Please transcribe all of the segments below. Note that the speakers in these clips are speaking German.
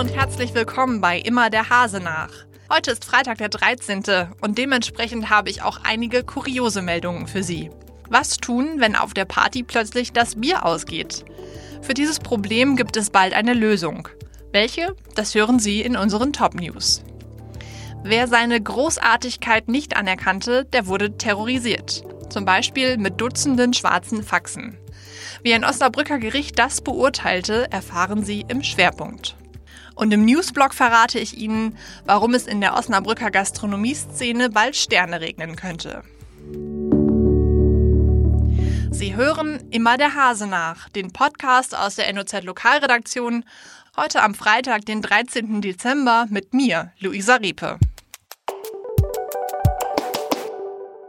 und herzlich willkommen bei Immer der Hase nach. Heute ist Freitag der 13. und dementsprechend habe ich auch einige kuriose Meldungen für Sie. Was tun, wenn auf der Party plötzlich das Bier ausgeht? Für dieses Problem gibt es bald eine Lösung. Welche? Das hören Sie in unseren Top News. Wer seine Großartigkeit nicht anerkannte, der wurde terrorisiert. Zum Beispiel mit Dutzenden schwarzen Faxen. Wie ein Osnabrücker Gericht das beurteilte, erfahren Sie im Schwerpunkt. Und im Newsblog verrate ich Ihnen, warum es in der Osnabrücker Gastronomieszene bald Sterne regnen könnte. Sie hören immer der Hase nach, den Podcast aus der NOZ Lokalredaktion, heute am Freitag, den 13. Dezember, mit mir, Luisa Riepe.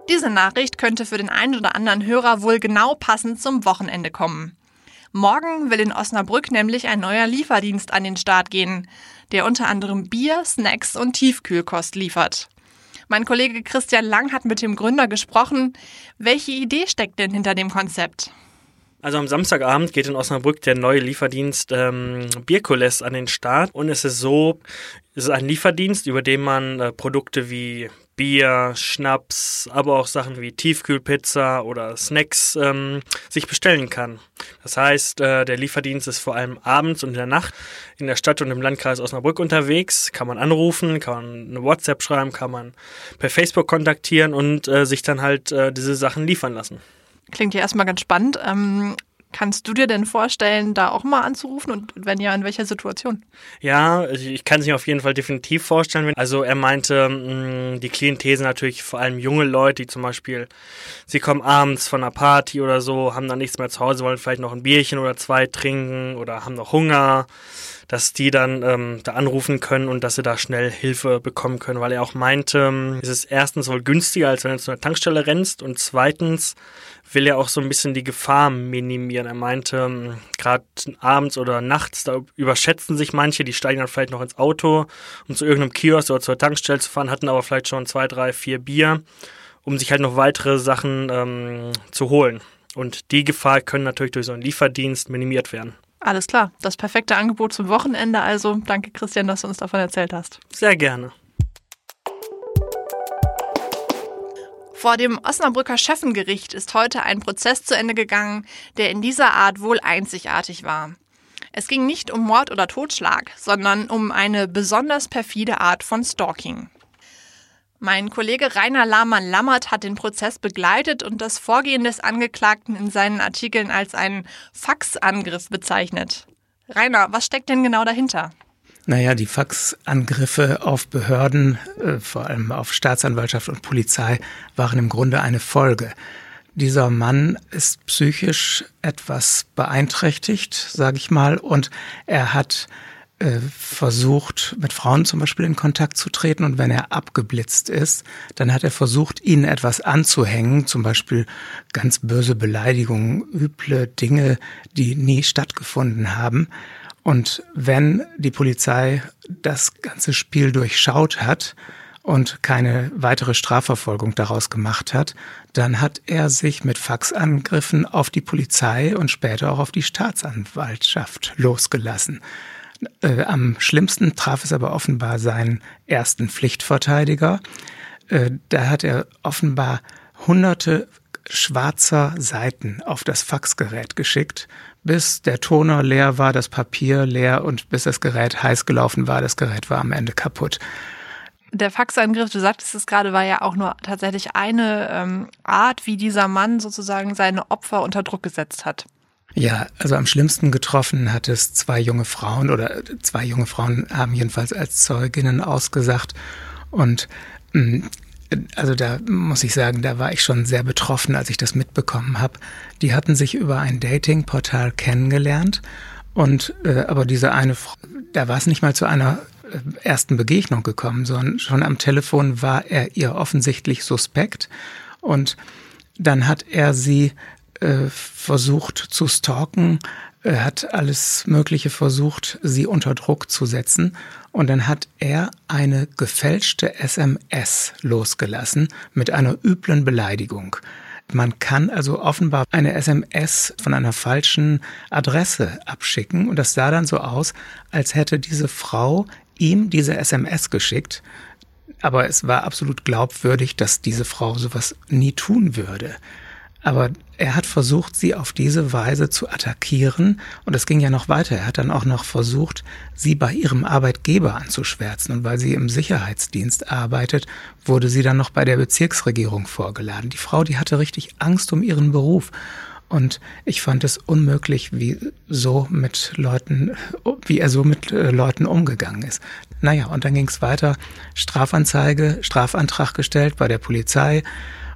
Diese Nachricht könnte für den einen oder anderen Hörer wohl genau passend zum Wochenende kommen. Morgen will in Osnabrück nämlich ein neuer Lieferdienst an den Start gehen, der unter anderem Bier, Snacks und Tiefkühlkost liefert. Mein Kollege Christian Lang hat mit dem Gründer gesprochen. Welche Idee steckt denn hinter dem Konzept? Also am Samstagabend geht in Osnabrück der neue Lieferdienst ähm, Bierkules an den Start und es ist so, es ist ein Lieferdienst, über den man äh, Produkte wie Bier, Schnaps, aber auch Sachen wie Tiefkühlpizza oder Snacks ähm, sich bestellen kann. Das heißt, äh, der Lieferdienst ist vor allem abends und in der Nacht in der Stadt und im Landkreis Osnabrück unterwegs. Kann man anrufen, kann man eine WhatsApp schreiben, kann man per Facebook kontaktieren und äh, sich dann halt äh, diese Sachen liefern lassen. Klingt ja erstmal ganz spannend. Ähm, Kannst du dir denn vorstellen, da auch mal anzurufen und wenn ja, in welcher Situation? Ja, ich kann es mir auf jeden Fall definitiv vorstellen. Also er meinte, mm, die Klientel natürlich vor allem junge Leute, die zum Beispiel, sie kommen abends von einer Party oder so, haben dann nichts mehr zu Hause, wollen vielleicht noch ein Bierchen oder zwei trinken oder haben noch Hunger dass die dann ähm, da anrufen können und dass sie da schnell Hilfe bekommen können, weil er auch meinte, ähm, es ist erstens wohl günstiger, als wenn du zu einer Tankstelle rennst und zweitens will er auch so ein bisschen die Gefahr minimieren. Er meinte, ähm, gerade abends oder nachts, da überschätzen sich manche, die steigen dann vielleicht noch ins Auto, um zu irgendeinem Kiosk oder zur Tankstelle zu fahren, hatten aber vielleicht schon zwei, drei, vier Bier, um sich halt noch weitere Sachen ähm, zu holen. Und die Gefahr können natürlich durch so einen Lieferdienst minimiert werden. Alles klar, das perfekte Angebot zum Wochenende. Also danke, Christian, dass du uns davon erzählt hast. Sehr gerne. Vor dem Osnabrücker Schöffengericht ist heute ein Prozess zu Ende gegangen, der in dieser Art wohl einzigartig war. Es ging nicht um Mord oder Totschlag, sondern um eine besonders perfide Art von Stalking. Mein Kollege Rainer Lahmann-Lammert hat den Prozess begleitet und das Vorgehen des Angeklagten in seinen Artikeln als einen Faxangriff bezeichnet. Rainer, was steckt denn genau dahinter? Naja, die Faxangriffe auf Behörden, äh, vor allem auf Staatsanwaltschaft und Polizei, waren im Grunde eine Folge. Dieser Mann ist psychisch etwas beeinträchtigt, sage ich mal, und er hat versucht, mit Frauen zum Beispiel in Kontakt zu treten und wenn er abgeblitzt ist, dann hat er versucht, ihnen etwas anzuhängen, zum Beispiel ganz böse Beleidigungen, üble Dinge, die nie stattgefunden haben. Und wenn die Polizei das ganze Spiel durchschaut hat und keine weitere Strafverfolgung daraus gemacht hat, dann hat er sich mit Faxangriffen auf die Polizei und später auch auf die Staatsanwaltschaft losgelassen. Äh, am schlimmsten traf es aber offenbar seinen ersten Pflichtverteidiger. Äh, da hat er offenbar hunderte schwarzer Seiten auf das Faxgerät geschickt, bis der Toner leer war, das Papier leer und bis das Gerät heiß gelaufen war. Das Gerät war am Ende kaputt. Der Faxangriff, du sagtest es gerade, war ja auch nur tatsächlich eine ähm, Art, wie dieser Mann sozusagen seine Opfer unter Druck gesetzt hat. Ja, also am schlimmsten getroffen hat es zwei junge Frauen oder zwei junge Frauen haben jedenfalls als Zeuginnen ausgesagt und mm, also da muss ich sagen, da war ich schon sehr betroffen, als ich das mitbekommen habe. Die hatten sich über ein Datingportal kennengelernt und äh, aber diese eine, da war es nicht mal zu einer äh, ersten Begegnung gekommen, sondern schon am Telefon war er ihr offensichtlich suspekt und dann hat er sie äh, versucht zu stalken, er hat alles Mögliche versucht, sie unter Druck zu setzen. Und dann hat er eine gefälschte SMS losgelassen mit einer üblen Beleidigung. Man kann also offenbar eine SMS von einer falschen Adresse abschicken und das sah dann so aus, als hätte diese Frau ihm diese SMS geschickt. Aber es war absolut glaubwürdig, dass diese Frau sowas nie tun würde. Aber er hat versucht, sie auf diese Weise zu attackieren. Und es ging ja noch weiter. Er hat dann auch noch versucht, sie bei ihrem Arbeitgeber anzuschwärzen. Und weil sie im Sicherheitsdienst arbeitet, wurde sie dann noch bei der Bezirksregierung vorgeladen. Die Frau, die hatte richtig Angst um ihren Beruf. Und ich fand es unmöglich, wie so mit Leuten, wie er so mit äh, Leuten umgegangen ist. Naja, und dann ging es weiter. Strafanzeige, Strafantrag gestellt bei der Polizei.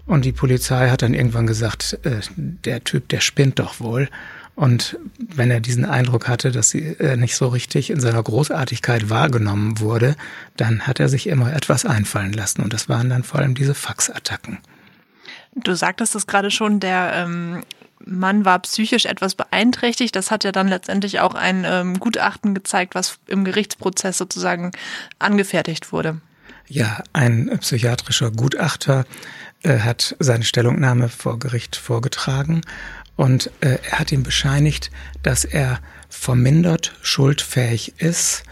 Und die Polizei hat dann irgendwann gesagt, äh, der Typ, der spinnt doch wohl. Und wenn er diesen Eindruck hatte, dass sie äh, nicht so richtig in seiner Großartigkeit wahrgenommen wurde, dann hat er sich immer etwas einfallen lassen. Und das waren dann vor allem diese Faxattacken. Du sagtest es gerade schon, der ähm, Mann war psychisch etwas beeinträchtigt. Das hat ja dann letztendlich auch ein ähm, Gutachten gezeigt, was im Gerichtsprozess sozusagen angefertigt wurde. Ja, ein psychiatrischer Gutachter äh, hat seine Stellungnahme vor Gericht vorgetragen und äh, er hat ihm bescheinigt, dass er vermindert schuldfähig ist,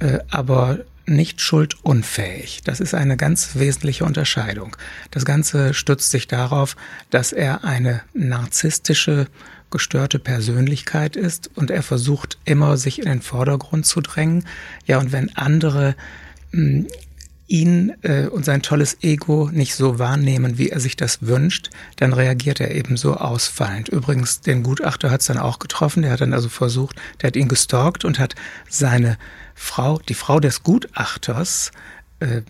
äh, aber nicht schuldunfähig. Das ist eine ganz wesentliche Unterscheidung. Das Ganze stützt sich darauf, dass er eine narzisstische, gestörte Persönlichkeit ist und er versucht immer, sich in den Vordergrund zu drängen. Ja, und wenn andere mh, hm, ihn äh, und sein tolles Ego nicht so wahrnehmen, wie er sich das wünscht, dann reagiert er eben so ausfallend. Übrigens, den Gutachter hat es dann auch getroffen, der hat dann also versucht, der hat ihn gestalkt und hat seine Frau, die Frau des Gutachters, äh,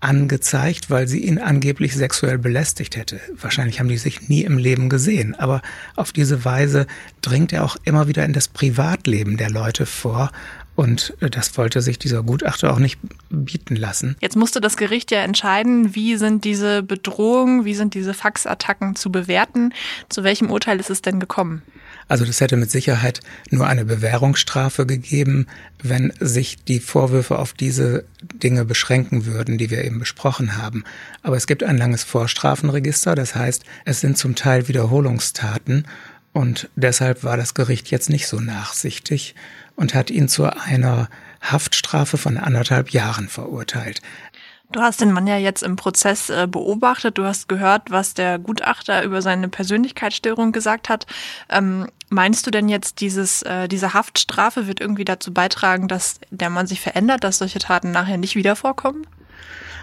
angezeigt, weil sie ihn angeblich sexuell belästigt hätte. Wahrscheinlich haben die sich nie im Leben gesehen, aber auf diese Weise dringt er auch immer wieder in das Privatleben der Leute vor und äh, das wollte sich dieser Gutachter auch nicht bieten lassen. Jetzt musste das Gericht ja entscheiden, wie sind diese Bedrohungen, wie sind diese Faxattacken zu bewerten. Zu welchem Urteil ist es denn gekommen? Also das hätte mit Sicherheit nur eine Bewährungsstrafe gegeben, wenn sich die Vorwürfe auf diese Dinge beschränken würden, die wir eben besprochen haben. Aber es gibt ein langes Vorstrafenregister, das heißt, es sind zum Teil Wiederholungstaten und deshalb war das Gericht jetzt nicht so nachsichtig und hat ihn zu einer Haftstrafe von anderthalb Jahren verurteilt. Du hast den Mann ja jetzt im Prozess äh, beobachtet. Du hast gehört, was der Gutachter über seine Persönlichkeitsstörung gesagt hat. Ähm, meinst du denn jetzt, dieses, äh, diese Haftstrafe wird irgendwie dazu beitragen, dass der Mann sich verändert, dass solche Taten nachher nicht wieder vorkommen?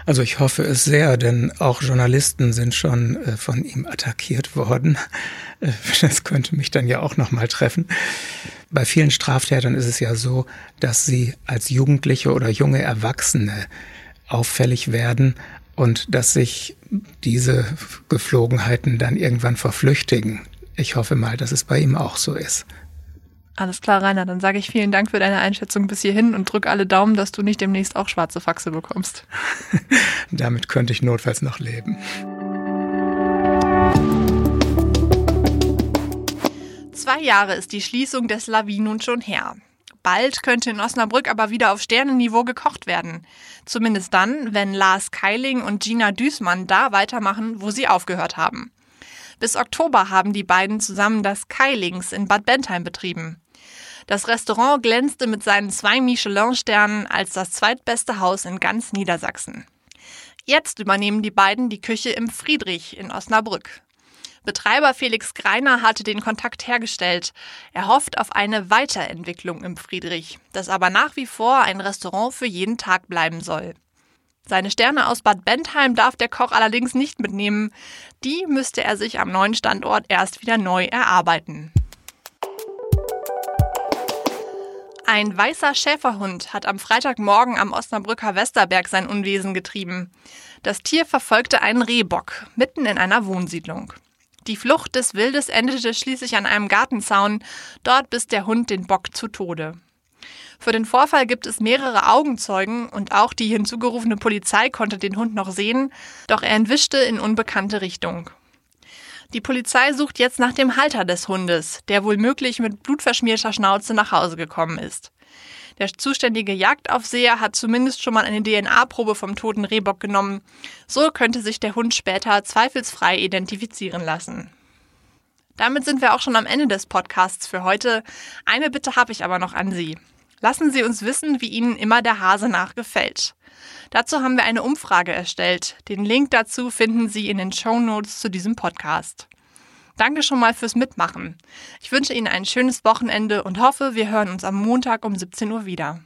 Also ich hoffe es sehr, denn auch Journalisten sind schon äh, von ihm attackiert worden. Äh, das könnte mich dann ja auch noch mal treffen. Bei vielen Straftätern ist es ja so, dass sie als Jugendliche oder junge Erwachsene auffällig werden und dass sich diese Geflogenheiten dann irgendwann verflüchtigen. Ich hoffe mal, dass es bei ihm auch so ist. Alles klar, Rainer. Dann sage ich vielen Dank für deine Einschätzung bis hierhin und drück alle Daumen, dass du nicht demnächst auch schwarze Faxe bekommst. Damit könnte ich notfalls noch leben. Zwei Jahre ist die Schließung des Lavi nun schon her. Bald könnte in Osnabrück aber wieder auf Sternenniveau gekocht werden. Zumindest dann, wenn Lars Keiling und Gina Düßmann da weitermachen, wo sie aufgehört haben. Bis Oktober haben die beiden zusammen das Keilings in Bad Bentheim betrieben. Das Restaurant glänzte mit seinen zwei Michelin-Sternen als das zweitbeste Haus in ganz Niedersachsen. Jetzt übernehmen die beiden die Küche im Friedrich in Osnabrück. Betreiber Felix Greiner hatte den Kontakt hergestellt. Er hofft auf eine Weiterentwicklung im Friedrich, das aber nach wie vor ein Restaurant für jeden Tag bleiben soll. Seine Sterne aus Bad Bentheim darf der Koch allerdings nicht mitnehmen. Die müsste er sich am neuen Standort erst wieder neu erarbeiten. Ein weißer Schäferhund hat am Freitagmorgen am Osnabrücker Westerberg sein Unwesen getrieben. Das Tier verfolgte einen Rehbock mitten in einer Wohnsiedlung. Die Flucht des Wildes endete schließlich an einem Gartenzaun. Dort biss der Hund den Bock zu Tode. Für den Vorfall gibt es mehrere Augenzeugen und auch die hinzugerufene Polizei konnte den Hund noch sehen, doch er entwischte in unbekannte Richtung. Die Polizei sucht jetzt nach dem Halter des Hundes, der wohl möglich mit blutverschmierter Schnauze nach Hause gekommen ist. Der zuständige Jagdaufseher hat zumindest schon mal eine DNA-Probe vom toten Rehbock genommen. So könnte sich der Hund später zweifelsfrei identifizieren lassen. Damit sind wir auch schon am Ende des Podcasts für heute. Eine Bitte habe ich aber noch an Sie. Lassen Sie uns wissen, wie Ihnen immer der Hase nachgefällt. Dazu haben wir eine Umfrage erstellt. Den Link dazu finden Sie in den Show Notes zu diesem Podcast. Danke schon mal fürs Mitmachen. Ich wünsche Ihnen ein schönes Wochenende und hoffe, wir hören uns am Montag um 17 Uhr wieder.